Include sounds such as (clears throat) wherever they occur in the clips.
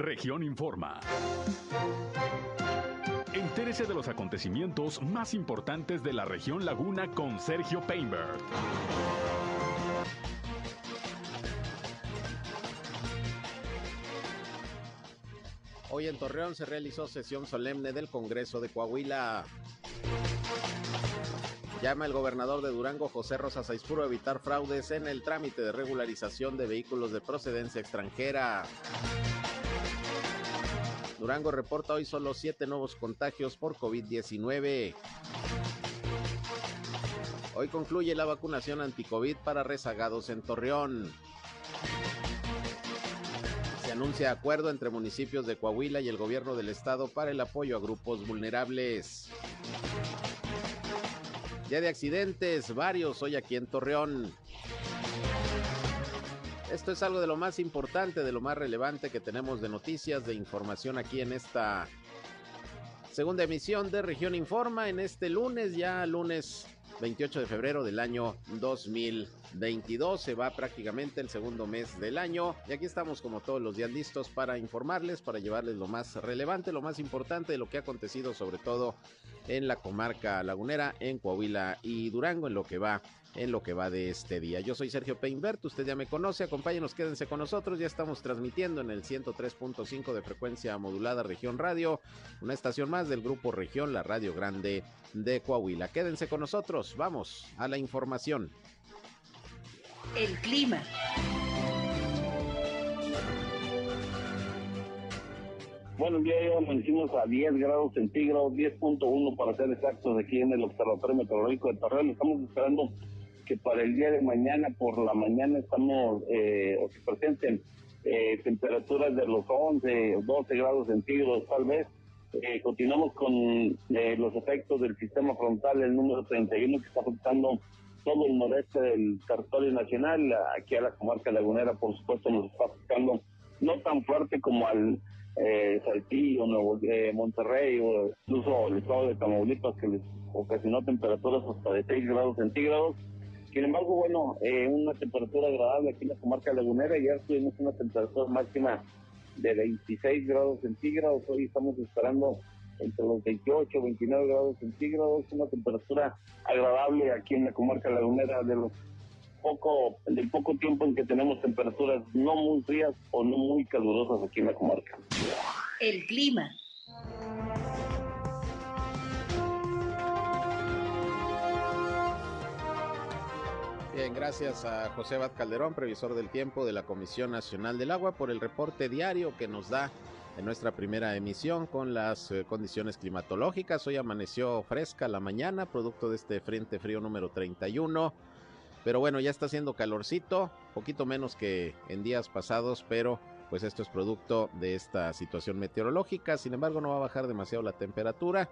Región Informa. Entérese de los acontecimientos más importantes de la región Laguna con Sergio Painberg. Hoy en Torreón se realizó sesión solemne del Congreso de Coahuila. Llama el gobernador de Durango, José Rosa Saizpuro, a evitar fraudes en el trámite de regularización de vehículos de procedencia extranjera. Durango reporta hoy solo siete nuevos contagios por COVID-19. Hoy concluye la vacunación anti-COVID para rezagados en Torreón. Se anuncia acuerdo entre municipios de Coahuila y el gobierno del estado para el apoyo a grupos vulnerables. Día de accidentes, varios hoy aquí en Torreón. Esto es algo de lo más importante, de lo más relevante que tenemos de noticias, de información aquí en esta segunda emisión de Región Informa en este lunes, ya lunes 28 de febrero del año 2022. Se va prácticamente el segundo mes del año y aquí estamos como todos los días listos para informarles, para llevarles lo más relevante, lo más importante de lo que ha acontecido sobre todo en la comarca lagunera, en Coahuila y Durango, en lo que va en lo que va de este día. Yo soy Sergio Peinbert, usted ya me conoce, acompáñenos, quédense con nosotros, ya estamos transmitiendo en el 103.5 de frecuencia modulada Región Radio, una estación más del grupo Región, la Radio Grande de Coahuila. Quédense con nosotros, vamos a la información. El clima. Bueno, el día de hoy amanecimos a 10 grados centígrados, 10.1 para ser exactos, aquí en el Observatorio Meteorológico de Torreón. Estamos esperando que para el día de mañana, por la mañana, estamos, eh, o se presenten eh, temperaturas de los 11 o 12 grados centígrados, tal vez. Eh, continuamos con eh, los efectos del sistema frontal, el número 31, que está afectando todo el noreste del territorio nacional. Aquí a la comarca lagunera, por supuesto, nos está afectando no tan fuerte como al eh, Saltillo, Nuevo, eh, Monterrey o incluso el estado de Tamaulipas que les ocasionó temperaturas hasta de 6 grados centígrados. Sin embargo, bueno, eh, una temperatura agradable aquí en la comarca lagunera. Ya tuvimos una temperatura máxima de 26 grados centígrados. Hoy estamos esperando entre los 28 29 grados centígrados. Una temperatura agradable aquí en la comarca lagunera de los poco, del poco tiempo en que tenemos temperaturas no muy frías o no muy calurosas aquí en la comarca. El clima. Bien, gracias a José Bat Calderón, previsor del tiempo de la Comisión Nacional del Agua, por el reporte diario que nos da en nuestra primera emisión con las eh, condiciones climatológicas. Hoy amaneció fresca la mañana, producto de este frente frío número 31 pero bueno, ya está haciendo calorcito, poquito menos que en días pasados, pero pues esto es producto de esta situación meteorológica. Sin embargo, no va a bajar demasiado la temperatura.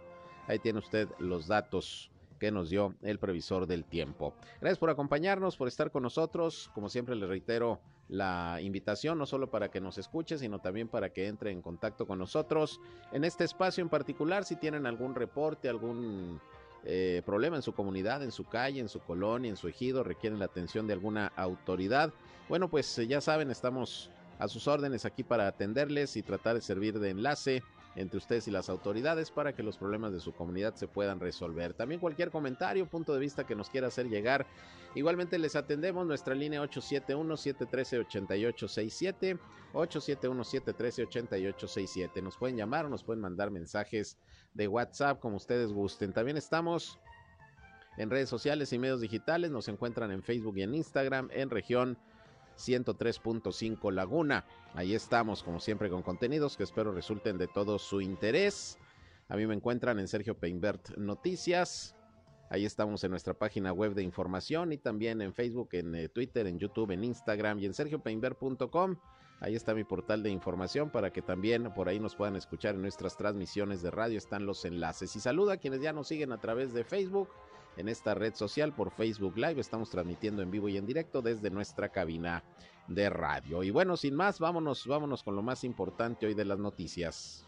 Ahí tiene usted los datos que nos dio el previsor del tiempo. Gracias por acompañarnos, por estar con nosotros. Como siempre le reitero la invitación, no solo para que nos escuche, sino también para que entre en contacto con nosotros en este espacio en particular. Si tienen algún reporte, algún eh, problema en su comunidad, en su calle, en su colonia, en su ejido, requieren la atención de alguna autoridad. Bueno, pues eh, ya saben, estamos a sus órdenes aquí para atenderles y tratar de servir de enlace entre ustedes y las autoridades para que los problemas de su comunidad se puedan resolver. También cualquier comentario, punto de vista que nos quiera hacer llegar. Igualmente les atendemos nuestra línea 871-713-8867, 871-713-8867. Nos pueden llamar o nos pueden mandar mensajes de WhatsApp como ustedes gusten. También estamos en redes sociales y medios digitales. Nos encuentran en Facebook y en Instagram en región 103.5 Laguna. Ahí estamos, como siempre, con contenidos que espero resulten de todo su interés. A mí me encuentran en Sergio Peinbert Noticias. Ahí estamos en nuestra página web de información y también en Facebook, en eh, Twitter, en YouTube, en Instagram y en sergiopeinbert.com. Ahí está mi portal de información para que también por ahí nos puedan escuchar en nuestras transmisiones de radio. Están los enlaces. Y saluda a quienes ya nos siguen a través de Facebook en esta red social por Facebook Live. Estamos transmitiendo en vivo y en directo desde nuestra cabina de radio. Y bueno, sin más, vámonos, vámonos con lo más importante hoy de las noticias.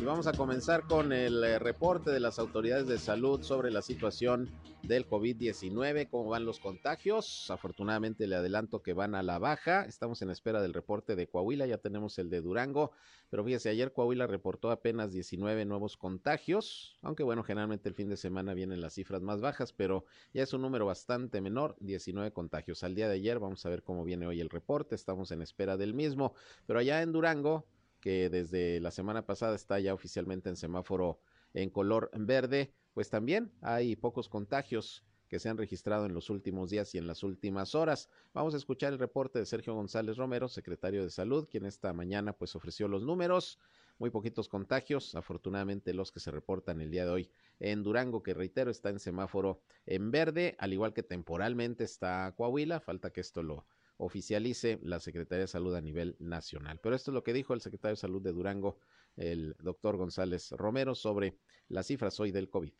Y vamos a comenzar con el eh, reporte de las autoridades de salud sobre la situación del COVID-19, cómo van los contagios. Afortunadamente le adelanto que van a la baja. Estamos en espera del reporte de Coahuila, ya tenemos el de Durango, pero fíjese, ayer Coahuila reportó apenas 19 nuevos contagios, aunque bueno, generalmente el fin de semana vienen las cifras más bajas, pero ya es un número bastante menor, 19 contagios. Al día de ayer vamos a ver cómo viene hoy el reporte, estamos en espera del mismo, pero allá en Durango que desde la semana pasada está ya oficialmente en semáforo en color verde, pues también hay pocos contagios que se han registrado en los últimos días y en las últimas horas. Vamos a escuchar el reporte de Sergio González Romero, secretario de Salud, quien esta mañana pues ofreció los números. Muy poquitos contagios, afortunadamente los que se reportan el día de hoy en Durango, que reitero está en semáforo en verde, al igual que temporalmente está Coahuila, falta que esto lo oficialice la Secretaría de Salud a nivel nacional. Pero esto es lo que dijo el secretario de Salud de Durango, el doctor González Romero, sobre las cifras hoy del COVID.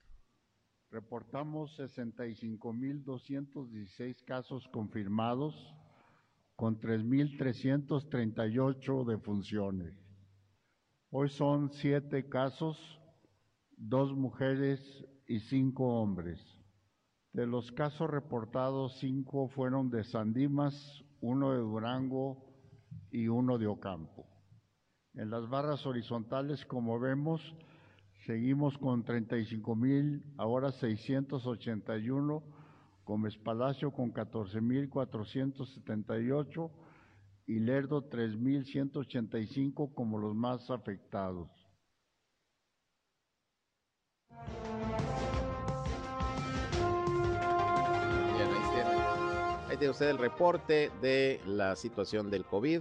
Reportamos 65.216 casos confirmados con 3.338 defunciones. Hoy son siete casos, dos mujeres y cinco hombres. De los casos reportados, cinco fueron de Sandimas, uno de Durango y uno de Ocampo. En las barras horizontales, como vemos, seguimos con 35 mil, ahora 681, Gómez Palacio con 14 mil 478 y Lerdo 3.185 como los más afectados. De usted el reporte de la situación del COVID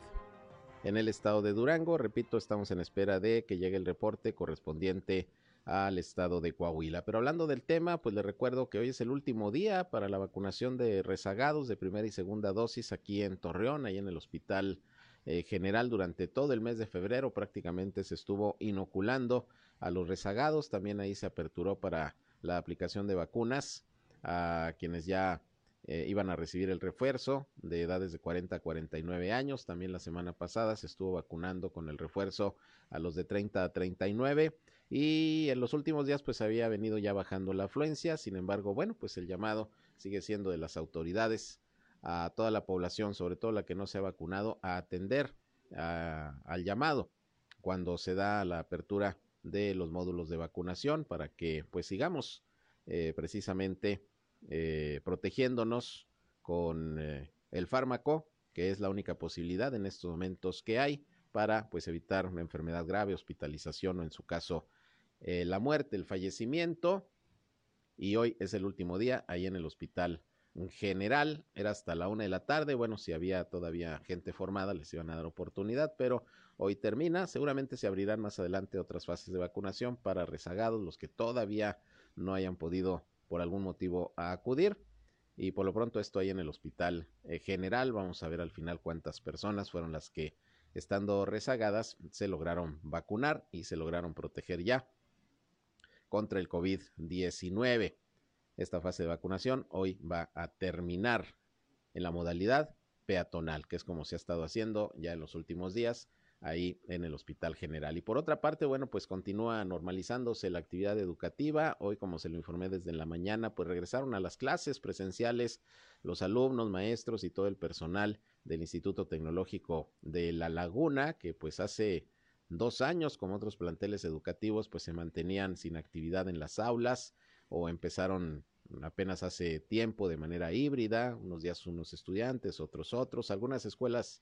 en el estado de Durango. Repito, estamos en espera de que llegue el reporte correspondiente al estado de Coahuila. Pero hablando del tema, pues le recuerdo que hoy es el último día para la vacunación de rezagados de primera y segunda dosis aquí en Torreón, ahí en el Hospital eh, General. Durante todo el mes de febrero prácticamente se estuvo inoculando a los rezagados. También ahí se aperturó para la aplicación de vacunas a quienes ya eh, iban a recibir el refuerzo de edades de 40 a 49 años. También la semana pasada se estuvo vacunando con el refuerzo a los de 30 a 39 y en los últimos días pues había venido ya bajando la afluencia. Sin embargo, bueno, pues el llamado sigue siendo de las autoridades a toda la población, sobre todo la que no se ha vacunado, a atender al llamado cuando se da la apertura de los módulos de vacunación para que pues sigamos eh, precisamente eh, protegiéndonos con eh, el fármaco, que es la única posibilidad en estos momentos que hay para pues evitar una enfermedad grave, hospitalización o en su caso eh, la muerte, el fallecimiento. Y hoy es el último día ahí en el hospital en general. Era hasta la una de la tarde. Bueno, si había todavía gente formada, les iban a dar oportunidad, pero hoy termina. Seguramente se abrirán más adelante otras fases de vacunación para rezagados, los que todavía no hayan podido por algún motivo a acudir. Y por lo pronto esto ahí en el hospital eh, general. Vamos a ver al final cuántas personas fueron las que, estando rezagadas, se lograron vacunar y se lograron proteger ya contra el COVID-19. Esta fase de vacunación hoy va a terminar en la modalidad peatonal, que es como se ha estado haciendo ya en los últimos días ahí en el Hospital General. Y por otra parte, bueno, pues continúa normalizándose la actividad educativa. Hoy, como se lo informé desde la mañana, pues regresaron a las clases presenciales los alumnos, maestros y todo el personal del Instituto Tecnológico de La Laguna, que pues hace dos años, como otros planteles educativos, pues se mantenían sin actividad en las aulas o empezaron apenas hace tiempo de manera híbrida, unos días unos estudiantes, otros otros, algunas escuelas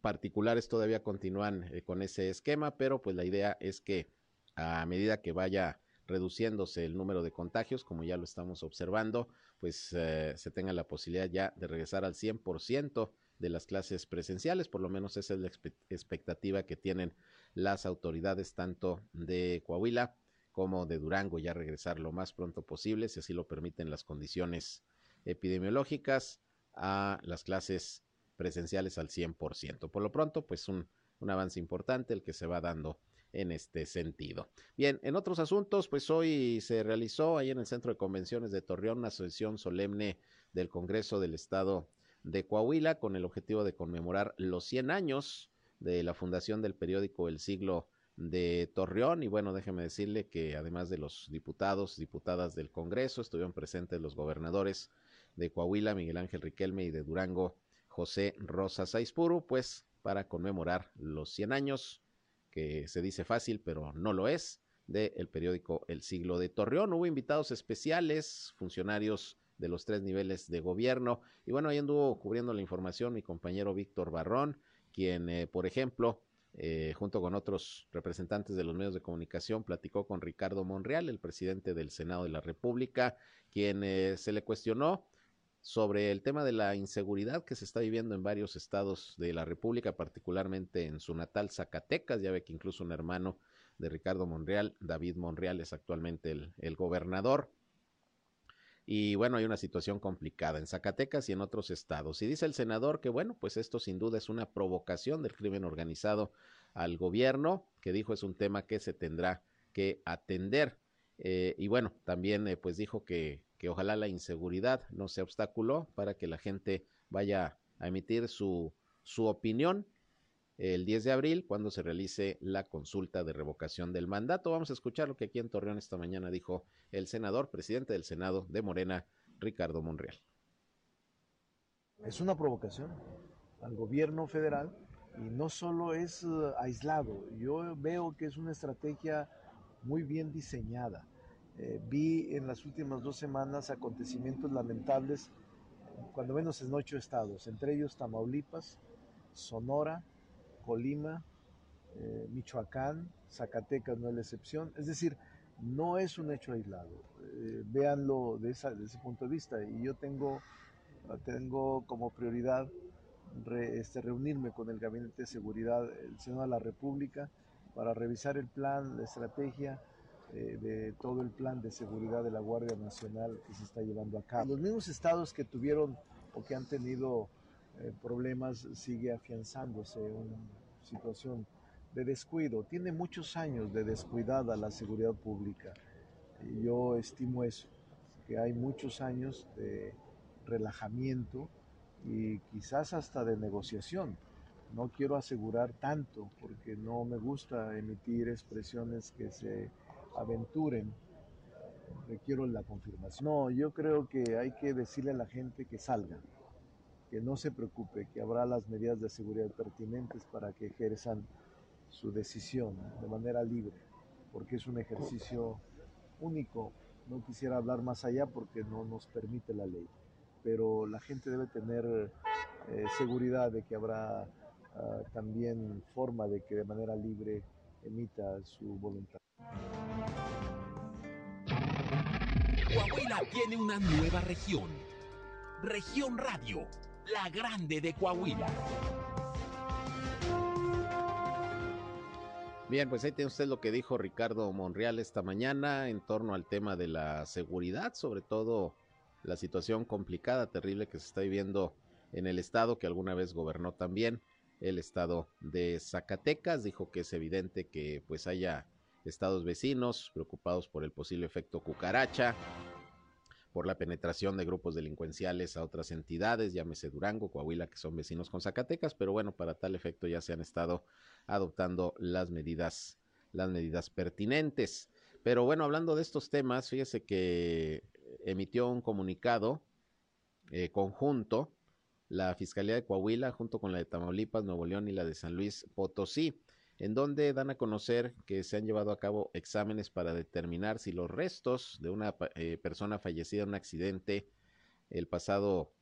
particulares todavía continúan eh, con ese esquema, pero pues la idea es que a medida que vaya reduciéndose el número de contagios, como ya lo estamos observando, pues eh, se tenga la posibilidad ya de regresar al 100% de las clases presenciales, por lo menos esa es la expectativa que tienen las autoridades tanto de Coahuila como de Durango, ya regresar lo más pronto posible, si así lo permiten las condiciones epidemiológicas, a las clases presenciales al 100%. Por lo pronto, pues un, un avance importante el que se va dando en este sentido. Bien, en otros asuntos, pues hoy se realizó ahí en el Centro de Convenciones de Torreón una sesión solemne del Congreso del Estado de Coahuila con el objetivo de conmemorar los 100 años de la fundación del periódico El Siglo de Torreón. Y bueno, déjeme decirle que además de los diputados, diputadas del Congreso, estuvieron presentes los gobernadores de Coahuila, Miguel Ángel Riquelme, y de Durango, José Rosa Saizpuru, pues para conmemorar los 100 años, que se dice fácil, pero no lo es, del periódico El Siglo de Torreón. Hubo invitados especiales, funcionarios de los tres niveles de gobierno. Y bueno, ahí anduvo cubriendo la información mi compañero Víctor Barrón, quien, eh, por ejemplo, eh, junto con otros representantes de los medios de comunicación, platicó con Ricardo Monreal, el presidente del Senado de la República, quien eh, se le cuestionó sobre el tema de la inseguridad que se está viviendo en varios estados de la República, particularmente en su natal Zacatecas. Ya ve que incluso un hermano de Ricardo Monreal, David Monreal, es actualmente el, el gobernador. Y bueno, hay una situación complicada en Zacatecas y en otros estados. Y dice el senador que bueno, pues esto sin duda es una provocación del crimen organizado al gobierno, que dijo es un tema que se tendrá que atender. Eh, y bueno, también eh, pues dijo que, que ojalá la inseguridad no sea obstáculo para que la gente vaya a emitir su, su opinión el 10 de abril, cuando se realice la consulta de revocación del mandato. Vamos a escuchar lo que aquí en Torreón esta mañana dijo el senador, presidente del Senado de Morena, Ricardo Monreal. Es una provocación al gobierno federal y no solo es eh, aislado, yo veo que es una estrategia muy bien diseñada. Eh, vi en las últimas dos semanas acontecimientos lamentables, cuando menos en ocho estados, entre ellos Tamaulipas, Sonora, Colima, eh, Michoacán, Zacatecas no es la excepción. Es decir, no es un hecho aislado. Eh, véanlo de, ese punto de vista. Y yo tengo, tengo como prioridad este, reunirme con el Gabinete de Seguridad del Senado de la República para revisar el plan, la estrategia eh, de todo el plan de seguridad de la Guardia Nacional que se está llevando a cabo. Los mismos estados que tuvieron o que han tenido eh, problemas sigue afianzándose una situación de descuido. Tiene muchos años de descuidada la seguridad pública. Yo estimo eso, que hay muchos años de relajamiento y quizás hasta de negociación. No quiero asegurar tanto porque no me gusta emitir expresiones que se aventuren. Requiero la confirmación. No, yo creo que hay que decirle a la gente que salgan que no se preocupe, que habrá las medidas de seguridad pertinentes para que ejerzan su decisión de manera libre, porque es un ejercicio único. No quisiera hablar más allá porque no nos permite la ley, pero la gente debe tener eh, seguridad de que habrá ah, también forma de que de manera libre emita su voluntad. Coahuila tiene una nueva región. Región Radio la Grande de Coahuila. Bien, pues ahí tiene usted lo que dijo Ricardo Monreal esta mañana en torno al tema de la seguridad, sobre todo la situación complicada, terrible que se está viviendo en el estado que alguna vez gobernó también, el estado de Zacatecas. Dijo que es evidente que pues haya estados vecinos preocupados por el posible efecto cucaracha, por la penetración de grupos delincuenciales a otras entidades, llámese Durango, Coahuila, que son vecinos con Zacatecas, pero bueno, para tal efecto ya se han estado adoptando las medidas, las medidas pertinentes. Pero bueno, hablando de estos temas, fíjese que emitió un comunicado eh, conjunto la Fiscalía de Coahuila junto con la de Tamaulipas, Nuevo León y la de San Luis Potosí en donde dan a conocer que se han llevado a cabo exámenes para determinar si los restos de una eh, persona fallecida en un accidente el pasado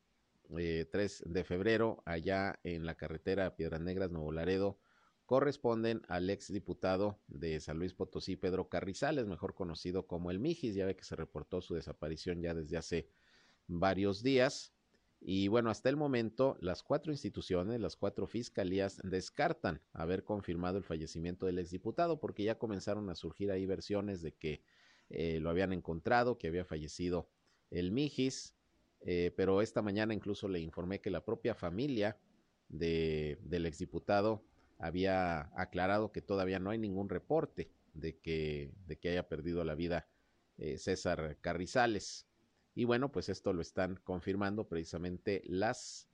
3 eh, de febrero allá en la carretera Piedras Negras, Nuevo Laredo, corresponden al ex diputado de San Luis Potosí, Pedro Carrizales, mejor conocido como el Mijis, ya ve que se reportó su desaparición ya desde hace varios días. Y bueno, hasta el momento, las cuatro instituciones, las cuatro fiscalías descartan haber confirmado el fallecimiento del exdiputado porque ya comenzaron a surgir ahí versiones de que eh, lo habían encontrado, que había fallecido el Mijis, eh, pero esta mañana incluso le informé que la propia familia de, del exdiputado había aclarado que todavía no hay ningún reporte de que, de que haya perdido la vida eh, César Carrizales. Y bueno, pues esto lo están confirmando precisamente las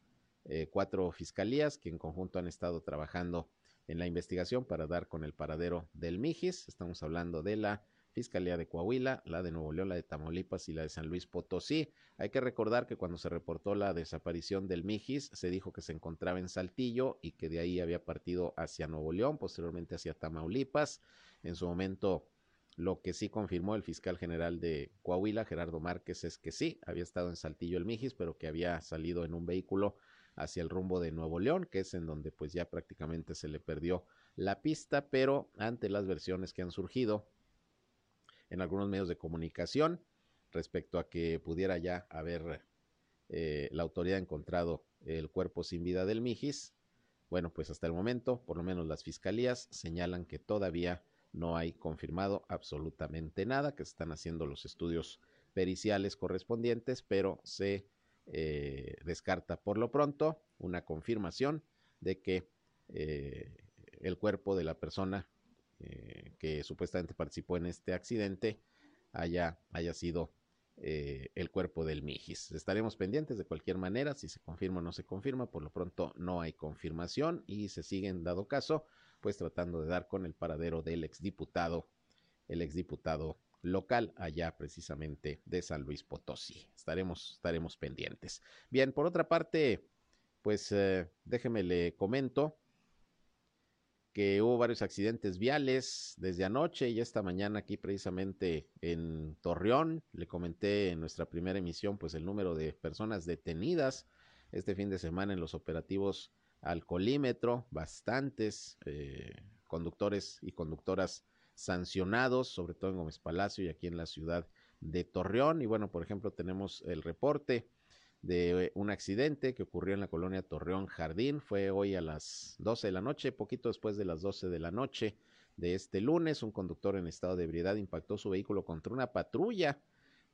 eh, cuatro fiscalías que en conjunto han estado trabajando en la investigación para dar con el paradero del Mijis. Estamos hablando de la Fiscalía de Coahuila, la de Nuevo León, la de Tamaulipas y la de San Luis Potosí. Hay que recordar que cuando se reportó la desaparición del Mijis, se dijo que se encontraba en Saltillo y que de ahí había partido hacia Nuevo León, posteriormente hacia Tamaulipas. En su momento, lo que sí confirmó el fiscal general de Coahuila, Gerardo Márquez, es que sí, había estado en Saltillo el Mijis, pero que había salido en un vehículo hacia el rumbo de Nuevo León, que es en donde pues ya prácticamente se le perdió la pista, pero ante las versiones que han surgido en algunos medios de comunicación respecto a que pudiera ya haber eh, la autoridad encontrado el cuerpo sin vida del Mijis. Bueno, pues hasta el momento, por lo menos las fiscalías señalan que todavía no hay confirmado absolutamente nada, que están haciendo los estudios periciales correspondientes, pero se eh, descarta por lo pronto una confirmación de que eh, el cuerpo de la persona eh, que supuestamente participó en este accidente haya, haya sido el cuerpo del Mijis. Estaremos pendientes de cualquier manera, si se confirma o no se confirma, por lo pronto no hay confirmación y se sigue en dado caso, pues tratando de dar con el paradero del exdiputado, el exdiputado local allá precisamente de San Luis Potosí. Estaremos, estaremos pendientes. Bien, por otra parte, pues eh, déjeme le comento que hubo varios accidentes viales desde anoche y esta mañana aquí precisamente en Torreón. Le comenté en nuestra primera emisión pues el número de personas detenidas este fin de semana en los operativos alcoholímetro, bastantes eh, conductores y conductoras sancionados, sobre todo en Gómez Palacio y aquí en la ciudad de Torreón. Y bueno, por ejemplo, tenemos el reporte de un accidente que ocurrió en la colonia Torreón Jardín. Fue hoy a las 12 de la noche, poquito después de las 12 de la noche de este lunes. Un conductor en estado de ebriedad impactó su vehículo contra una patrulla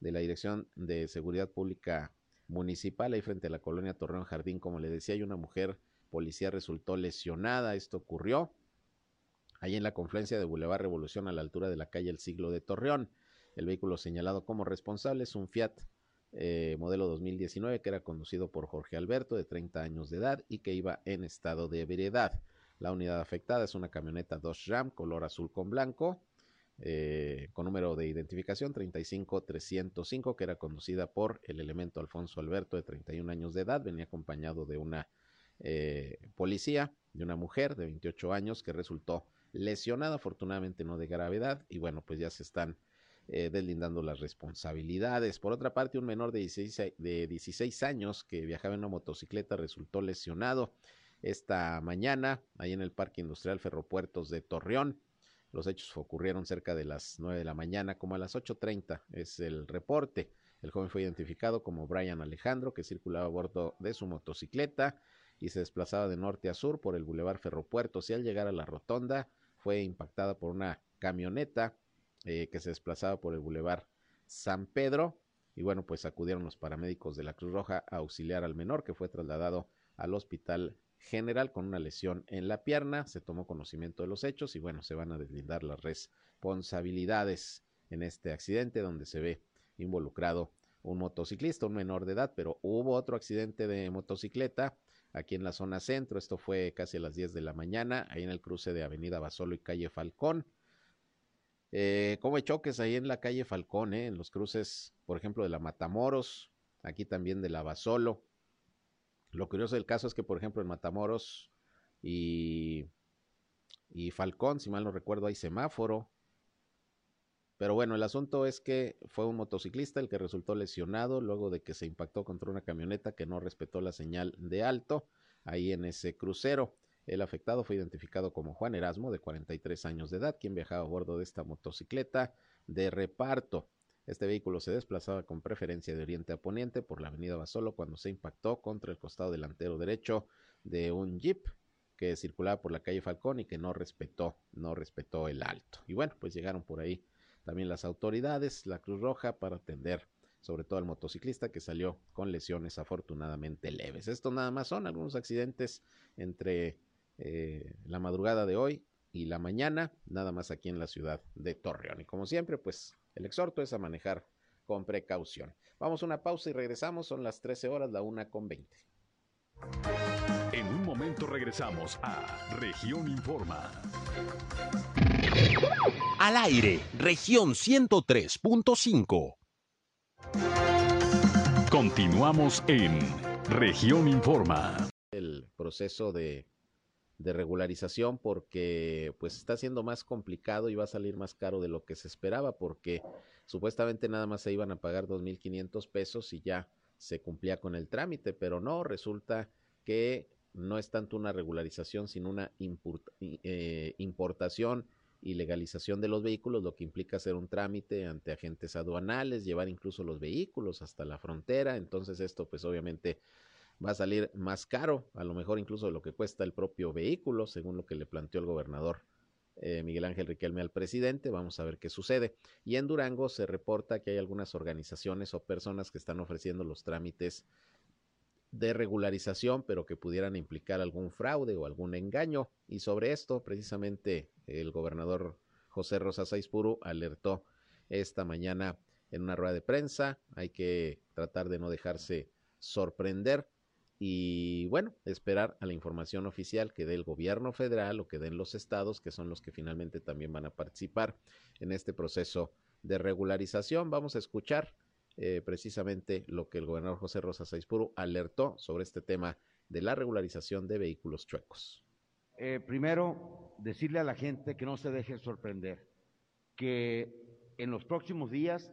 de la Dirección de Seguridad Pública Municipal ahí frente a la colonia Torreón Jardín. Como le decía, hay una mujer policía resultó lesionada. Esto ocurrió ahí en la confluencia de Boulevard Revolución a la altura de la calle El Siglo de Torreón. El vehículo señalado como responsable es un Fiat eh, modelo 2019 que era conducido por Jorge Alberto de 30 años de edad y que iba en estado de ebriedad. La unidad afectada es una camioneta Dodge Ram color azul con blanco eh, con número de identificación 35305 que era conducida por el elemento Alfonso Alberto de 31 años de edad. Venía acompañado de una eh, policía, de una mujer de 28 años que resultó lesionada, afortunadamente no de gravedad y bueno pues ya se están eh, deslindando las responsabilidades. Por otra parte, un menor de 16, de 16 años que viajaba en una motocicleta resultó lesionado esta mañana ahí en el Parque Industrial Ferropuertos de Torreón. Los hechos ocurrieron cerca de las 9 de la mañana, como a las 8.30 es el reporte. El joven fue identificado como Brian Alejandro, que circulaba a bordo de su motocicleta y se desplazaba de norte a sur por el Boulevard Ferropuertos y al llegar a la rotonda fue impactada por una camioneta eh, que se desplazaba por el bulevar San Pedro. Y bueno, pues acudieron los paramédicos de la Cruz Roja a auxiliar al menor que fue trasladado al hospital general con una lesión en la pierna. Se tomó conocimiento de los hechos y bueno, se van a deslindar las responsabilidades en este accidente donde se ve involucrado un motociclista, un menor de edad, pero hubo otro accidente de motocicleta aquí en la zona centro. Esto fue casi a las 10 de la mañana, ahí en el cruce de Avenida Basolo y calle Falcón. Eh, como choques ahí en la calle Falcón, eh, en los cruces, por ejemplo, de la Matamoros, aquí también de la Basolo. Lo curioso del caso es que, por ejemplo, en Matamoros y, y Falcón, si mal no recuerdo, hay semáforo. Pero bueno, el asunto es que fue un motociclista el que resultó lesionado luego de que se impactó contra una camioneta que no respetó la señal de alto ahí en ese crucero. El afectado fue identificado como Juan Erasmo, de 43 años de edad, quien viajaba a bordo de esta motocicleta de reparto. Este vehículo se desplazaba con preferencia de oriente a poniente por la avenida Basolo cuando se impactó contra el costado delantero derecho de un jeep que circulaba por la calle Falcón y que no respetó, no respetó el alto. Y bueno, pues llegaron por ahí también las autoridades, la Cruz Roja, para atender sobre todo al motociclista que salió con lesiones afortunadamente leves. Esto nada más son algunos accidentes entre eh, la madrugada de hoy y la mañana, nada más aquí en la ciudad de Torreón. Y como siempre, pues el exhorto es a manejar con precaución. Vamos a una pausa y regresamos, son las 13 horas, la una con 20. momento regresamos a Región Informa. Al aire, región 103.5. Continuamos en Región Informa. El proceso de, de regularización porque pues está siendo más complicado y va a salir más caro de lo que se esperaba porque supuestamente nada más se iban a pagar 2.500 pesos y ya se cumplía con el trámite, pero no, resulta que no es tanto una regularización, sino una eh, importación y legalización de los vehículos, lo que implica hacer un trámite ante agentes aduanales, llevar incluso los vehículos hasta la frontera. Entonces esto pues obviamente va a salir más caro, a lo mejor incluso de lo que cuesta el propio vehículo, según lo que le planteó el gobernador eh, Miguel Ángel Riquelme al presidente. Vamos a ver qué sucede. Y en Durango se reporta que hay algunas organizaciones o personas que están ofreciendo los trámites de regularización, pero que pudieran implicar algún fraude o algún engaño. Y sobre esto, precisamente, el gobernador José Rosa Saizpuru alertó esta mañana en una rueda de prensa. Hay que tratar de no dejarse sorprender y, bueno, esperar a la información oficial que dé el gobierno federal o que den los estados, que son los que finalmente también van a participar en este proceso de regularización. Vamos a escuchar eh, precisamente lo que el gobernador José Rosa Saizpuru alertó sobre este tema de la regularización de vehículos chuecos. Eh, primero, decirle a la gente que no se deje sorprender, que en los próximos días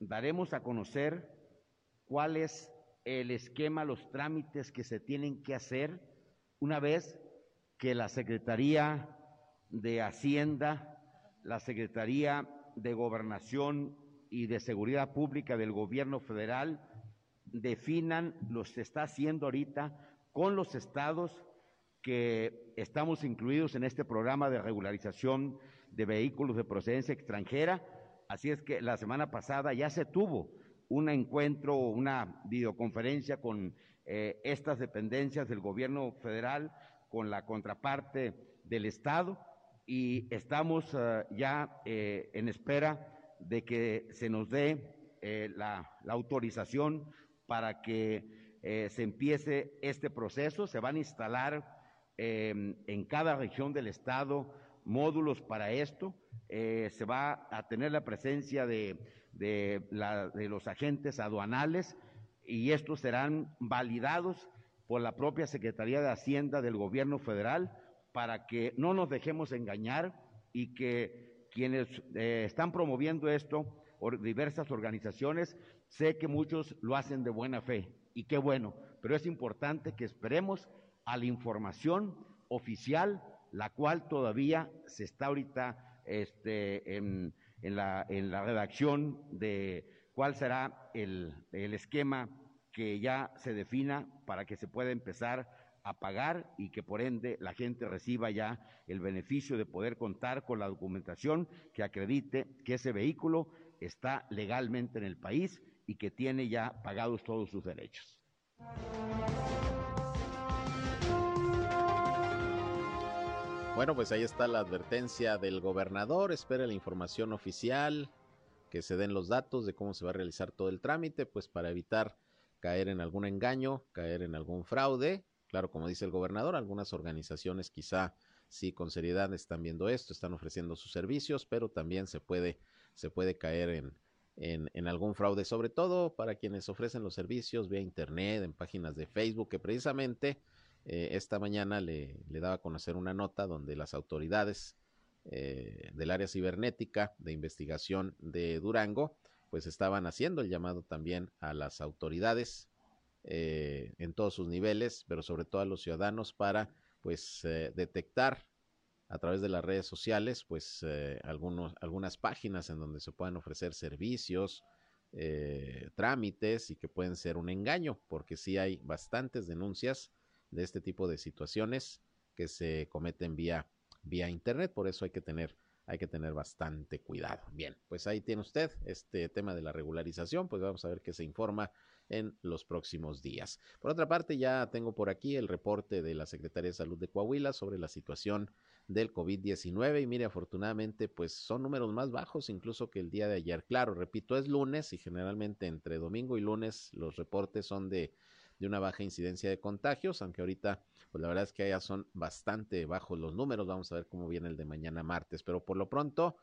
daremos a conocer cuál es el esquema, los trámites que se tienen que hacer una vez que la Secretaría de Hacienda, la Secretaría de Gobernación y de Seguridad Pública del Gobierno Federal definan, los está haciendo ahorita con los estados que estamos incluidos en este programa de regularización de vehículos de procedencia extranjera. Así es que la semana pasada ya se tuvo un encuentro, una videoconferencia con eh, estas dependencias del gobierno federal, con la contraparte del Estado, y estamos eh, ya eh, en espera de que se nos dé eh, la, autorización para que eh, se empiece este proceso. Se van a instalar em, en cada región del estado módulos para esto. Eh, se va a tener la presencia de, de, de los agentes aduanales y estos serán validados por la propia Secretaría de Hacienda del Gobierno Federal para que no nos dejemos engañar y que quienes eh, están promoviendo esto, diversas organizaciones, sé que muchos lo hacen de buena fe y qué bueno, pero es importante que esperemos a la información oficial, la cual todavía se está ahorita este, en, la, en la redacción de cuál será el, el esquema que ya se defina para que se pueda empezar a pagar y que por ende la gente reciba ya el beneficio de poder contar con la documentación que acredite que ese vehículo está legalmente en el país y que tiene ya pagados todos sus derechos. Bueno, pues ahí está la advertencia del gobernador. Espera la información oficial, que se den los datos de cómo se va a realizar todo el trámite, pues para evitar caer en algún engaño, caer en algún fraude Claro, como dice el gobernador, algunas organizaciones quizá sí con seriedad están viendo esto, están ofreciendo sus servicios, pero también se puede, se puede caer en, en, algún fraude, sobre todo para quienes ofrecen los servicios vía internet, en páginas de Facebook, que precisamente eh, esta mañana le, le, daba a conocer una nota donde las autoridades eh, del área cibernética de investigación de Durango, pues estaban haciendo el llamado también a las autoridades eh, en todos sus niveles, pero sobre todo a los ciudadanos para pues eh, detectar a través de las redes sociales pues eh, algunos, algunas páginas en donde se puedan ofrecer servicios, trámites y que pueden ser un engaño, porque sí hay bastantes denuncias de este tipo de situaciones que se cometen vía, vía internet, por eso hay que tener hay que tener bastante cuidado. Bien, pues ahí tiene usted este tema de la regularización, pues vamos a ver qué se informa en los próximos días. Por otra parte, ya tengo por aquí el reporte de la Secretaría de Salud de Coahuila sobre la situación del COVID-19 y mire, afortunadamente, pues son números más bajos incluso que el día de ayer. Claro, repito, es lunes y generalmente entre domingo y lunes los reportes son de de una baja incidencia de contagios, aunque ahorita, pues la verdad es que ya son bastante bajos los números. Vamos a ver cómo viene el de mañana martes, pero por lo pronto,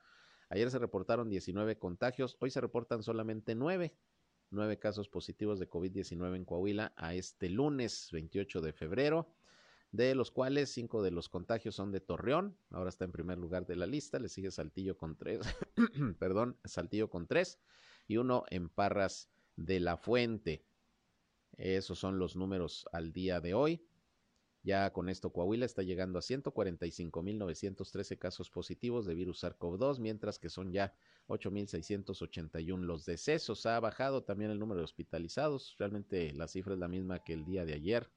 ayer se reportaron 19 contagios, hoy se reportan solamente 9 nueve casos positivos de COVID-19 en Coahuila a este lunes 28 de febrero, de los cuales cinco de los contagios son de Torreón, ahora está en primer lugar de la lista, le sigue Saltillo con tres, (coughs) perdón, Saltillo con tres, y uno en Parras de la Fuente. Esos son los números al día de hoy. Ya con esto Coahuila está llegando a 145.913 casos positivos de virus SARS-CoV-2, mientras que son ya 8.681 los decesos. Ha bajado también el número de hospitalizados. Realmente la cifra es la misma que el día de ayer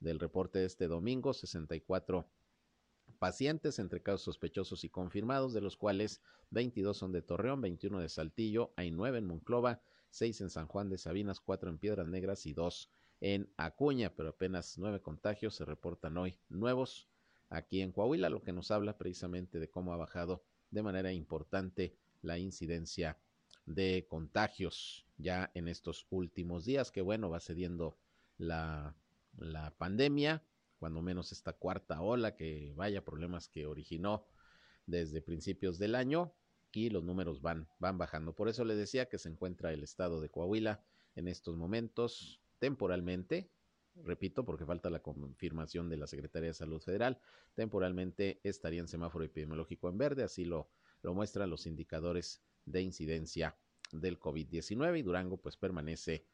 del reporte de este domingo, 64 pacientes entre casos sospechosos y confirmados, de los cuales 22 son de Torreón, 21 de Saltillo, hay 9 en Monclova, 6 en San Juan de Sabinas, 4 en Piedras Negras y 2 en Acuña, pero apenas 9 contagios se reportan hoy nuevos aquí en Coahuila, lo que nos habla precisamente de cómo ha bajado de manera importante la incidencia de contagios ya en estos últimos días, que bueno, va cediendo la, la pandemia, cuando menos esta cuarta ola, que vaya problemas que originó desde principios del año y los números van, van bajando. Por eso le decía que se encuentra el estado de Coahuila en estos momentos temporalmente, repito, porque falta la confirmación de la Secretaría de Salud Federal, temporalmente estaría en semáforo epidemiológico en verde, así lo lo muestran los indicadores de incidencia del COVID-19 y Durango pues permanece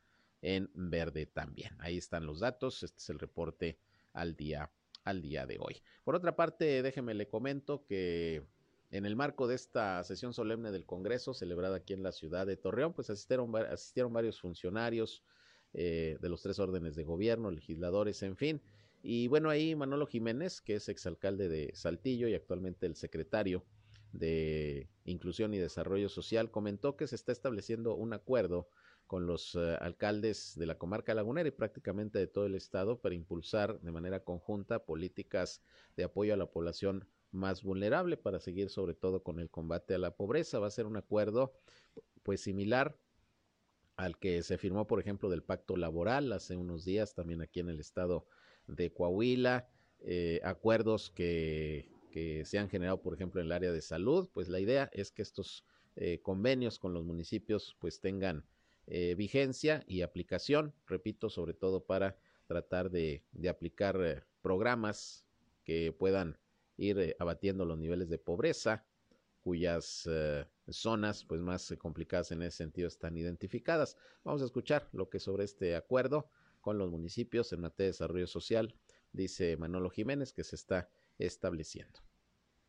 en verde también. Ahí están los datos, este es el reporte al día al día de hoy. Por otra parte, déjeme le comento que en el marco de esta sesión solemne del Congreso celebrada aquí en la ciudad de Torreón, pues asistieron, asistieron varios funcionarios eh, de los tres órdenes de gobierno, legisladores, en fin. Y bueno, ahí Manolo Jiménez, que es exalcalde de Saltillo y actualmente el secretario de Inclusión y Desarrollo Social, comentó que se está estableciendo un acuerdo con los uh, alcaldes de la comarca lagunera y prácticamente de todo el estado para impulsar de manera conjunta políticas de apoyo a la población más vulnerable para seguir sobre todo con el combate a la pobreza. Va a ser un acuerdo pues similar al que se firmó, por ejemplo, del pacto laboral hace unos días también aquí en el estado de Coahuila, eh, acuerdos que que se han generado, por ejemplo, en el área de salud, pues la idea es que estos eh, convenios con los municipios pues tengan eh, vigencia y aplicación, repito, sobre todo para tratar de, aplicar eh, programas que puedan ir abatiendo los niveles de pobreza, cuyas zonas pues más complicadas en ese sentido están identificadas. Vamos a escuchar lo que sobre este acuerdo con los municipios en materia de desarrollo social dice Manolo Jiménez que se está estableciendo.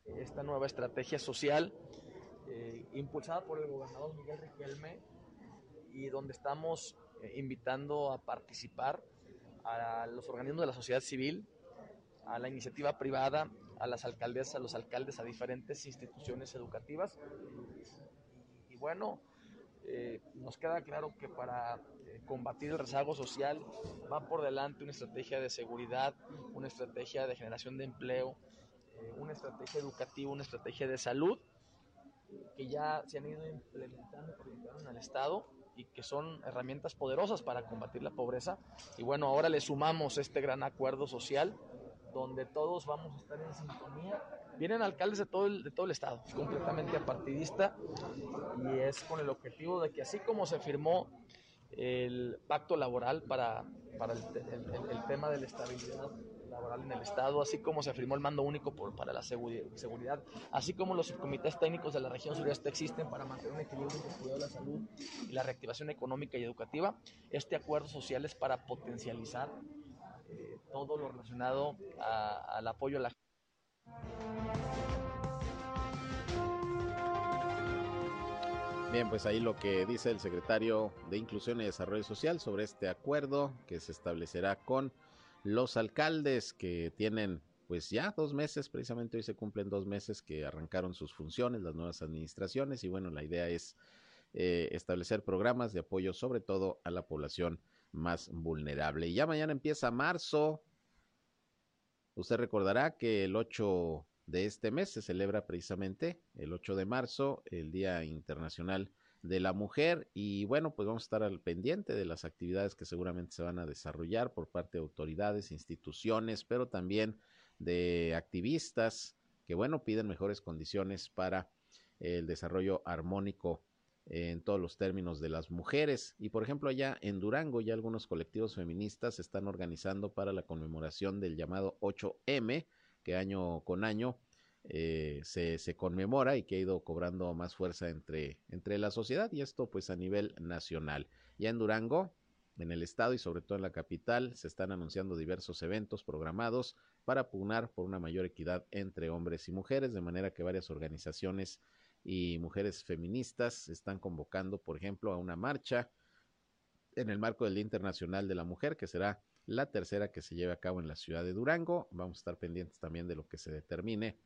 Esta nueva estrategia social eh, impulsada por el gobernador Miguel Riquelme y donde estamos eh, invitando a participar a los organismos de la sociedad civil, a la iniciativa privada, a las alcaldesas, a los alcaldes, a diferentes instituciones educativas. Y, bueno, eh, nos queda claro que para combatir el rezago social va por delante una estrategia de seguridad, una estrategia de generación de empleo, eh, una estrategia educativa, una estrategia de salud, que ya se han ido implementando en el Estado y que son herramientas poderosas para combatir la pobreza. Y bueno, ahora le sumamos este gran acuerdo social donde todos vamos a estar en sintonía. Vienen alcaldes de todo el, de todo el estado, es completamente apartidista y es con el objetivo de que así como se firmó el pacto laboral para, para el, tema de la estabilidad laboral en el Estado, así como se firmó el mando único por, para la seguridad, así como los subcomités técnicos de la región sureste existen para mantener un equilibrio entre cuidado de la salud y la reactivación económica y educativa. Este acuerdo social es para potencializar eh, todo lo relacionado a, al apoyo a la Bien, pues ahí lo que dice el secretario de Inclusión y Desarrollo Social sobre este acuerdo que se establecerá con los alcaldes que tienen pues ya dos meses, precisamente hoy se cumplen dos meses que arrancaron sus funciones, las nuevas administraciones y bueno, la idea es eh, establecer programas de apoyo sobre todo a la población más vulnerable. Y ya mañana empieza marzo. Usted recordará que el 8 de este mes se celebra precisamente el 8 de marzo, el Día Internacional de la Mujer y bueno, pues vamos a estar al pendiente de las actividades que seguramente se van a desarrollar por parte de autoridades, instituciones, pero también de activistas que bueno, piden mejores condiciones para el desarrollo armónico en todos los términos de las mujeres. Y por ejemplo, allá en Durango ya algunos colectivos feministas se están organizando para la conmemoración del llamado 8M, que año con año eh, se, se, conmemora y que ha ido cobrando más fuerza entre, entre la sociedad y esto pues a nivel nacional. Ya en Durango, en el estado y sobre todo en la capital, se están anunciando diversos eventos programados para pugnar por una mayor equidad entre hombres y mujeres, de manera que varias organizaciones y mujeres feministas están convocando, por ejemplo, a una marcha en el marco del Día Internacional de la Mujer, que será la tercera que se lleve a cabo en la ciudad de Durango. Vamos a estar pendientes también de lo que se determine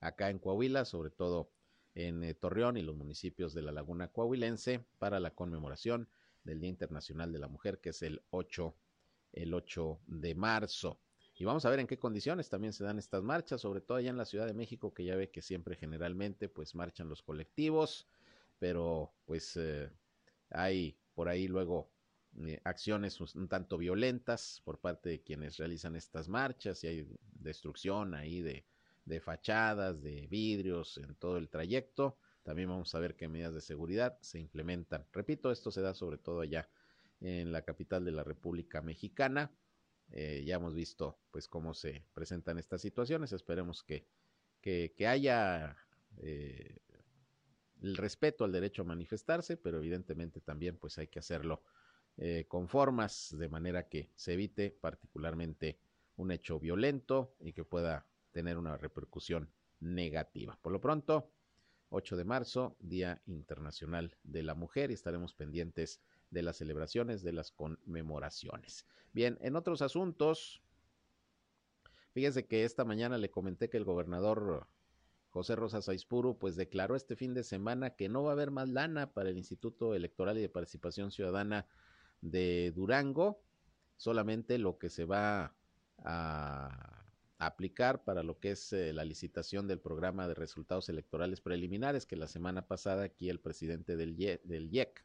acá en Coahuila, sobre todo en eh, Torreón y los municipios de la Laguna Coahuilense, para la conmemoración del Día Internacional de la Mujer, que es el 8, el 8 de marzo. Y vamos a ver en qué condiciones también se dan estas marchas, sobre todo allá en la Ciudad de México, que ya ve que siempre generalmente pues marchan los colectivos, pero pues eh, hay por ahí luego eh, acciones un tanto violentas por parte de quienes realizan estas marchas y hay destrucción ahí de, de fachadas, de vidrios en todo el trayecto. También vamos a ver qué medidas de seguridad se implementan. Repito, esto se da sobre todo allá en la capital de la República Mexicana. Eh, ya hemos visto pues cómo se presentan estas situaciones. Esperemos que, que, haya eh, el respeto al derecho a manifestarse, pero evidentemente también pues hay que hacerlo eh, con formas de manera que se evite particularmente un hecho violento y que pueda tener una repercusión negativa. Por lo pronto, 8 de marzo, Día Internacional de la Mujer, y estaremos pendientes de las celebraciones, de las conmemoraciones. Bien, en otros asuntos, fíjese que esta mañana le comenté que el gobernador José Rosa Aispuru pues declaró este fin de semana que no va a haber más lana para el Instituto Electoral y de Participación Ciudadana de Durango, solamente lo que se va a aplicar para lo que es eh, la licitación del programa de resultados electorales preliminares que la semana pasada aquí el presidente del, del IEC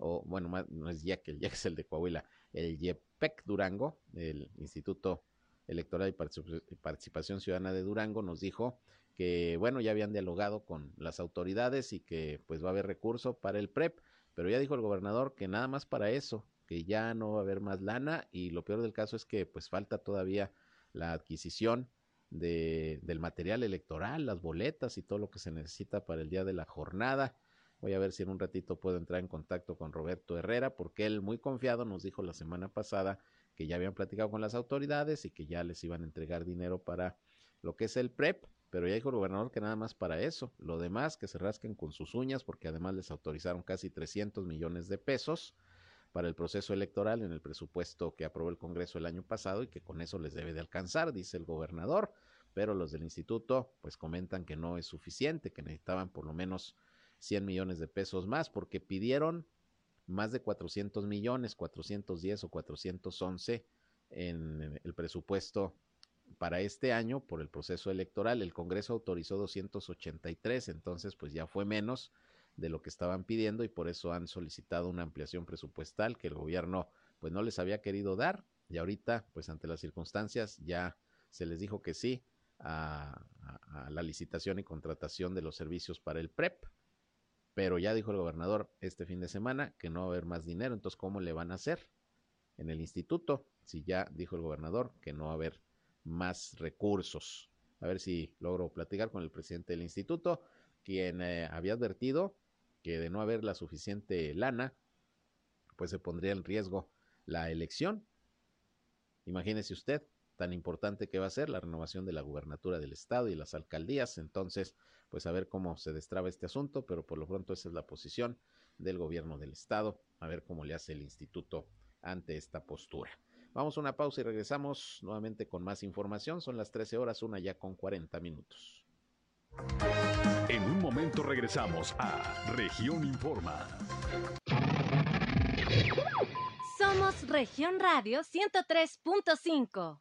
o bueno, no es IEC, el IEC es el de Coahuila, el IEPEC Durango, el Instituto Electoral y Participación Ciudadana de Durango, nos dijo que, bueno, ya habían dialogado con las autoridades y que pues va a haber recurso para el PREP, pero ya dijo el gobernador que nada más para eso, que ya no va a haber más lana y lo peor del caso es que pues falta todavía la adquisición de, del material electoral, las boletas y todo lo que se necesita para el día de la jornada. Voy a ver si en un ratito puedo entrar en contacto con Roberto Herrera, porque él muy confiado nos dijo la semana pasada que ya habían platicado con las autoridades y que ya les iban a entregar dinero para lo que es el PREP, pero ya dijo el gobernador que nada más para eso. Lo demás que se rasquen con sus uñas, porque además les autorizaron casi 300 millones de pesos para el proceso electoral en el presupuesto que aprobó el Congreso el año pasado y que con eso les debe de alcanzar, dice el gobernador, pero los del instituto pues comentan que no es suficiente, que necesitaban por lo menos 100 millones de pesos más, porque pidieron más de 400 millones, 410 o 411 en el presupuesto para este año por el proceso electoral. El Congreso autorizó 283, entonces pues ya fue menos de lo que estaban pidiendo y por eso han solicitado una ampliación presupuestal que el gobierno pues no les había querido dar y ahorita pues ante las circunstancias ya se les dijo que sí a, la licitación y contratación de los servicios para el PREP pero ya dijo el gobernador este fin de semana que no va a haber más dinero, entonces ¿cómo le van a hacer en el instituto? Si ya dijo el gobernador que no va a haber más recursos. A ver si logro platicar con el presidente del instituto, quien eh, había advertido que de no haber la suficiente lana, pues se pondría en riesgo la elección. Imagínese usted, tan importante que va a ser la renovación de la gubernatura del estado y las alcaldías. Entonces, pues a ver cómo se destraba este asunto, pero por lo pronto esa es la posición del gobierno del estado, a ver cómo le hace el instituto ante esta postura. Vamos a una pausa y regresamos nuevamente con más información. Son las 13 horas, una ya con 40 minutos. En un momento regresamos a Región Informa. Somos Región Radio 103.5.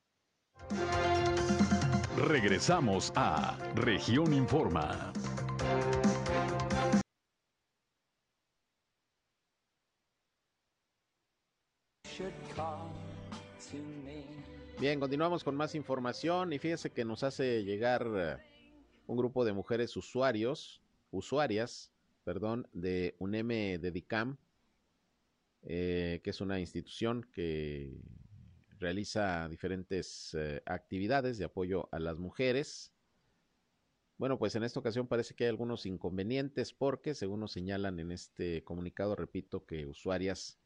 Regresamos a Región Informa. Bien, continuamos con más información y fíjese que nos hace llegar eh, un grupo de mujeres usuarios, usuarias, perdón, de UNEM Dedicam, eh, que es una institución que realiza diferentes eh, actividades de apoyo a las mujeres. Bueno, pues en esta ocasión parece que hay algunos inconvenientes porque, según nos señalan en este comunicado, repito que usuarias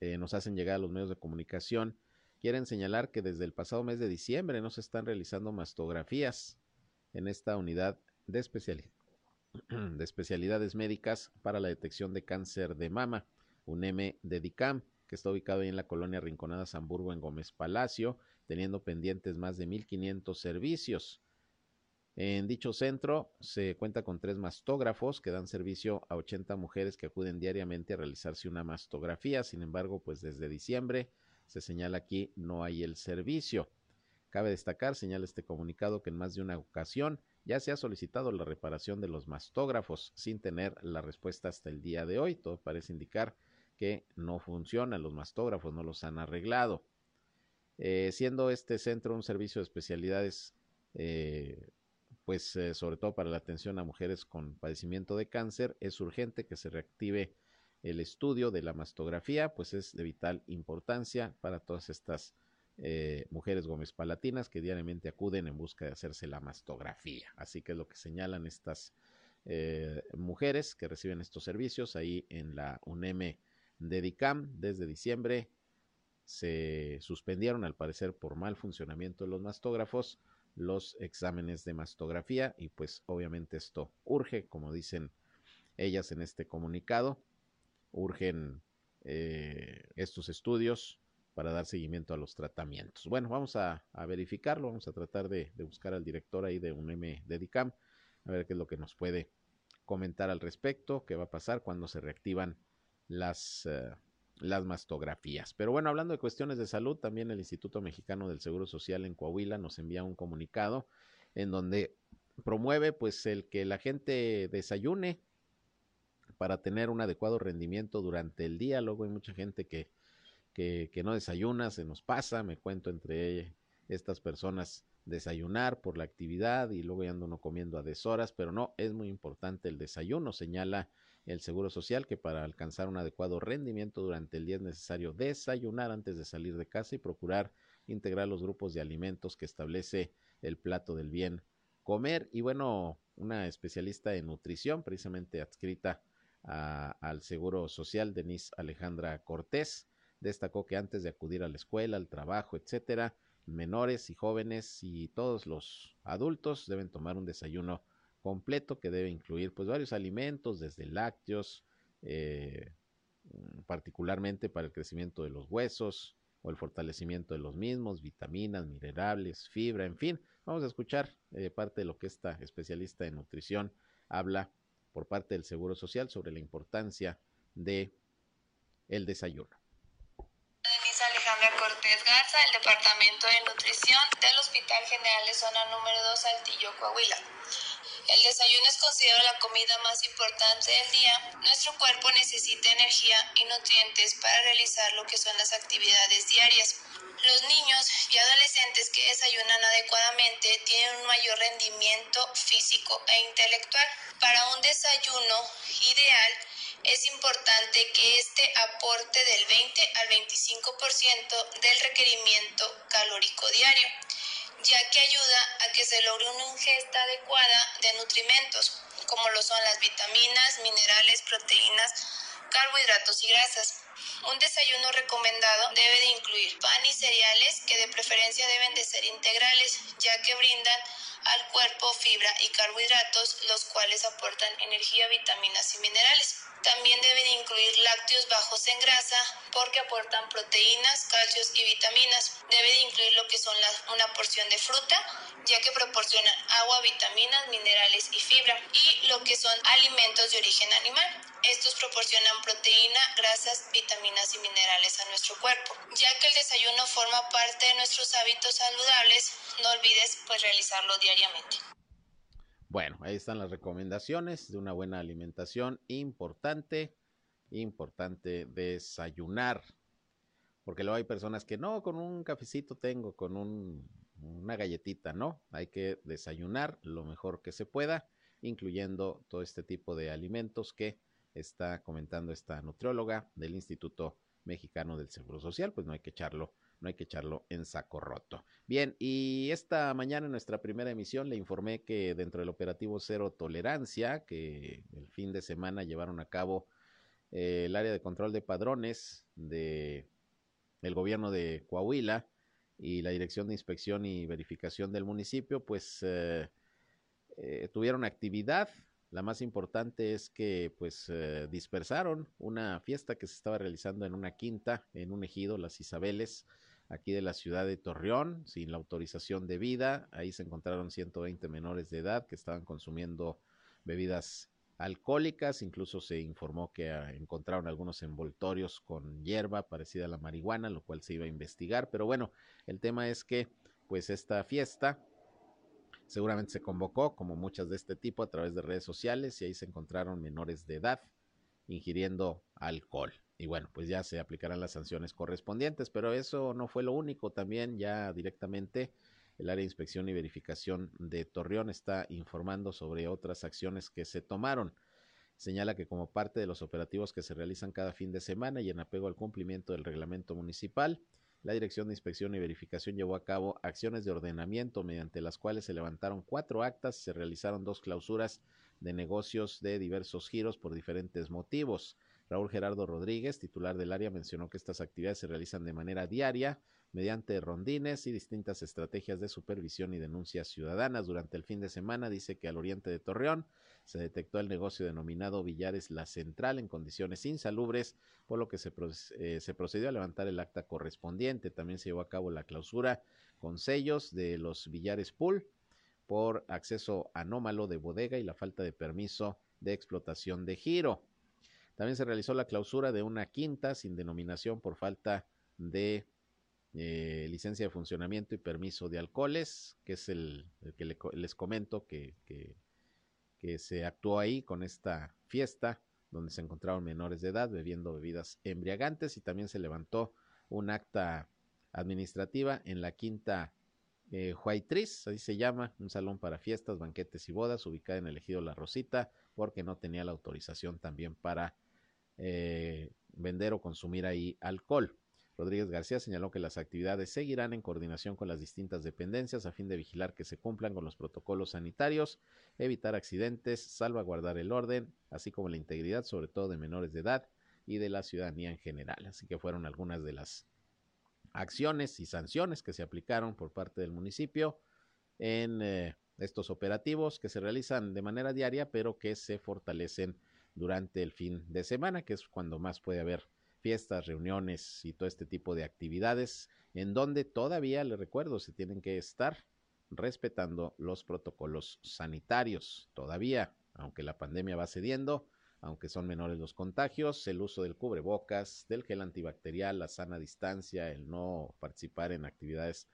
nos hacen llegar a los medios de comunicación, quieren señalar que desde el pasado mes de diciembre no se están realizando mastografías en esta unidad de, (clears throat) de especialidades médicas para la detección de cáncer de mama, UNEM Dedicam, que está ubicado ahí en la colonia Rinconada Hamburgo en Gómez Palacio, teniendo pendientes más de 1.500 servicios. En dicho centro se cuenta con tres mastógrafos que dan servicio a 80 mujeres que acuden diariamente a realizarse una mastografía. Sin embargo, pues desde diciembre se señala aquí no hay el servicio. Cabe destacar, señala este comunicado, que en más de una ocasión ya se ha solicitado la reparación de los mastógrafos sin tener la respuesta hasta el día de hoy. Todo parece indicar que no funciona, los mastógrafos no los han arreglado. Eh, siendo este centro un servicio de especialidades, eh, pues eh, sobre todo para la atención a mujeres con padecimiento de cáncer, es urgente que se reactive el estudio de la mastografía, pues es de vital importancia para todas estas eh, mujeres Gómez Palatinas que diariamente acuden en busca de hacerse la mastografía. Así que es lo que señalan estas eh, mujeres que reciben estos servicios ahí en la UNEM Dedicam desde diciembre. Se suspendieron, al parecer, por mal funcionamiento de los mastógrafos, los exámenes de mastografía y pues obviamente esto urge, como dicen ellas en este comunicado, urgen eh, estos estudios para dar seguimiento a los tratamientos. Bueno, vamos a, verificarlo, vamos a tratar de, buscar al director ahí de UNM Dedicam, a ver qué es lo que nos puede comentar al respecto, qué va a pasar cuando se reactivan las, eh, las mastografías. Pero bueno, hablando de cuestiones de salud, también el Instituto Mexicano del Seguro Social en Coahuila nos envía un comunicado en donde promueve pues el que la gente desayune para tener un adecuado rendimiento durante el día. Luego hay mucha gente que, que, no desayuna, se nos pasa, me cuento entre estas personas desayunar por la actividad y luego ya ando uno comiendo a deshoras, pero no, es muy importante el desayuno, señala el Seguro Social que para alcanzar un adecuado rendimiento durante el día es necesario desayunar antes de salir de casa y procurar integrar los grupos de alimentos que establece el plato del bien comer. Y bueno, una especialista en nutrición, precisamente adscrita al Seguro Social, Denise Alejandra Cortés, destacó que antes de acudir a la escuela, al trabajo, etcétera, menores y jóvenes y todos los adultos deben tomar un desayuno completo que debe incluir pues varios alimentos desde lácteos eh, particularmente para el crecimiento de los huesos o el fortalecimiento de los mismos vitaminas minerales fibra en fin. Vamos a escuchar eh, parte de lo que esta especialista en nutrición habla por parte del Seguro Social sobre la importancia de el desayuno. Denise Alejandra Cortés Garza, del Departamento de Nutrición del Hospital General de Zona número 2, Saltillo, Coahuila. El desayuno es considerado la comida más importante del día. Nuestro cuerpo necesita energía y nutrientes para realizar lo que son las actividades diarias. Los niños y adolescentes que desayunan adecuadamente tienen un mayor rendimiento físico e intelectual. Para un desayuno ideal es importante que este aporte del 20 al 25% del requerimiento calórico diario, ya que ayuda a que se logre una ingesta adecuada de nutrimentos, como lo son las vitaminas, minerales, proteínas, carbohidratos y grasas. Un desayuno recomendado debe de incluir pan y cereales que de preferencia deben de ser integrales, ya que brindan al cuerpo fibra y carbohidratos, los cuales aportan energía, vitaminas y minerales. También deben incluir lácteos bajos en grasa porque aportan proteínas, calcios y vitaminas. Debe de incluir lo que son una porción de fruta, ya que proporcionan agua, vitaminas, minerales y fibra. Y lo que son alimentos de origen animal. Estos proporcionan proteína, grasas, vitaminas y minerales a nuestro cuerpo. Ya que el desayuno forma parte de nuestros hábitos saludables, no olvides pues realizarlo diariamente. Bueno, ahí están las recomendaciones de una buena alimentación. Importante, importante desayunar. porque luego hay personas que no, con un cafecito tengo, con un, una galletita, no, hay que desayunar lo mejor que se pueda, incluyendo todo este tipo de alimentos que está comentando esta nutrióloga del Instituto Mexicano del Seguro Social, pues no hay que echarlo no hay que echarlo en saco roto. Bien, y esta mañana en nuestra primera emisión le informé que dentro del operativo Cero Tolerancia, que el fin de semana llevaron a cabo eh, el área de control de padrones de el gobierno de Coahuila y la Dirección de Inspección y Verificación del municipio, pues eh, eh, tuvieron actividad. La más importante es que pues dispersaron una fiesta que se estaba realizando en una quinta, en un ejido, las Isabeles, aquí de la ciudad de Torreón, sin la autorización debida. Ahí se encontraron 120 menores de edad que estaban consumiendo bebidas alcohólicas, incluso se informó que ah, encontraron algunos envoltorios con hierba parecida a la marihuana, lo cual se iba a investigar, pero bueno, el tema es que pues esta fiesta seguramente se convocó como muchas de este tipo a través de redes sociales y ahí se encontraron menores de edad ingiriendo alcohol y bueno, pues ya se aplicarán las sanciones correspondientes, pero eso no fue lo único, también ya directamente el área de inspección y verificación de Torreón está informando sobre otras acciones que se tomaron. Señala que como parte de los operativos que se realizan cada fin de semana y en apego al cumplimiento del reglamento municipal, la Dirección de Inspección y Verificación llevó a cabo acciones de ordenamiento mediante las cuales se levantaron cuatro actas y se realizaron dos clausuras de negocios de diversos giros por diferentes motivos. Raúl Gerardo Rodríguez, titular del área, mencionó que estas actividades se realizan de manera diaria mediante rondines y distintas estrategias de supervisión y denuncias ciudadanas. Durante el fin de semana dice que al oriente de Torreón se detectó el negocio denominado Villares La Central en condiciones insalubres, por lo que se, eh, se procedió a levantar el acta correspondiente. También se llevó a cabo la clausura con sellos de los Villares Pool por acceso anómalo de bodega y la falta de permiso de explotación de giro. También se realizó la clausura de una quinta sin denominación por falta de eh, licencia de funcionamiento y permiso de alcoholes, que es el, que les comento que, que, que se actuó ahí con esta fiesta donde se encontraron menores de edad bebiendo bebidas embriagantes y también se levantó un acta administrativa en la quinta eh, Huaytriz, así se llama, un salón para fiestas, banquetes y bodas, ubicada en el ejido La Rosita, porque no tenía la autorización también para eh, vender o consumir ahí alcohol. Rodríguez García señaló que las actividades seguirán en coordinación con las distintas dependencias a fin de vigilar que se cumplan con los protocolos sanitarios, evitar accidentes, salvaguardar el orden, así como la integridad, sobre todo de menores de edad y de la ciudadanía en general. Así que fueron algunas de las acciones y sanciones que se aplicaron por parte del municipio en eh, estos operativos que se realizan de manera diaria, pero que se fortalecen durante el fin de semana, que es cuando más puede haber fiestas, reuniones y todo este tipo de actividades, en donde todavía, le recuerdo, se tienen que estar respetando los protocolos sanitarios. Todavía, aunque la pandemia va cediendo, aunque son menores los contagios, el uso del cubrebocas, del gel antibacterial, la sana distancia, el no participar en actividades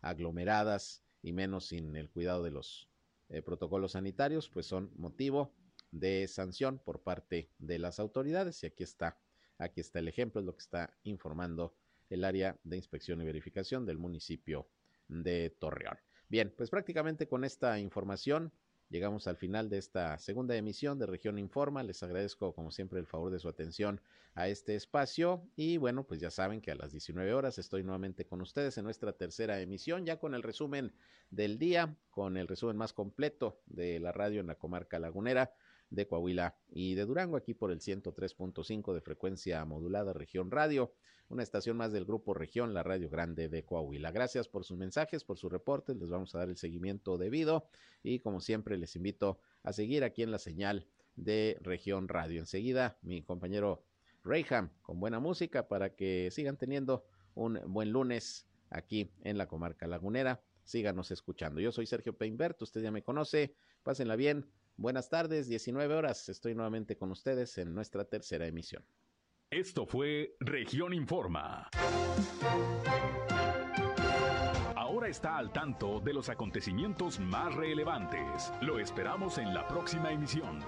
aglomeradas y menos sin el cuidado de los eh, protocolos sanitarios, pues son motivo de sanción por parte de las autoridades. Y aquí está, aquí está el ejemplo, es lo que está informando el área de inspección y verificación del municipio de Torreón. Bien, pues prácticamente con esta información llegamos al final de esta segunda emisión de Región Informa. Les agradezco como siempre el favor de su atención a este espacio y bueno, pues ya saben que a las 19 horas estoy nuevamente con ustedes en nuestra tercera emisión, ya con el resumen del día, con el resumen más completo de la radio en la comarca lagunera de Coahuila y de Durango, aquí por el 103.5 de frecuencia modulada Región Radio, una estación más del Grupo Región, la Radio Grande de Coahuila. Gracias por sus mensajes, por sus reportes, les vamos a dar el seguimiento debido y como siempre les invito a seguir aquí en la señal de Región Radio. Enseguida mi compañero Rayham con buena música para que sigan teniendo un buen lunes aquí en la comarca lagunera. Síganos escuchando. Yo soy Sergio Peinbert, usted ya me conoce. Pásenla bien. Buenas tardes, 19 horas. Estoy nuevamente con ustedes en nuestra tercera emisión. Esto fue Región Informa. Ahora está al tanto de los acontecimientos más relevantes. Lo esperamos en la próxima emisión.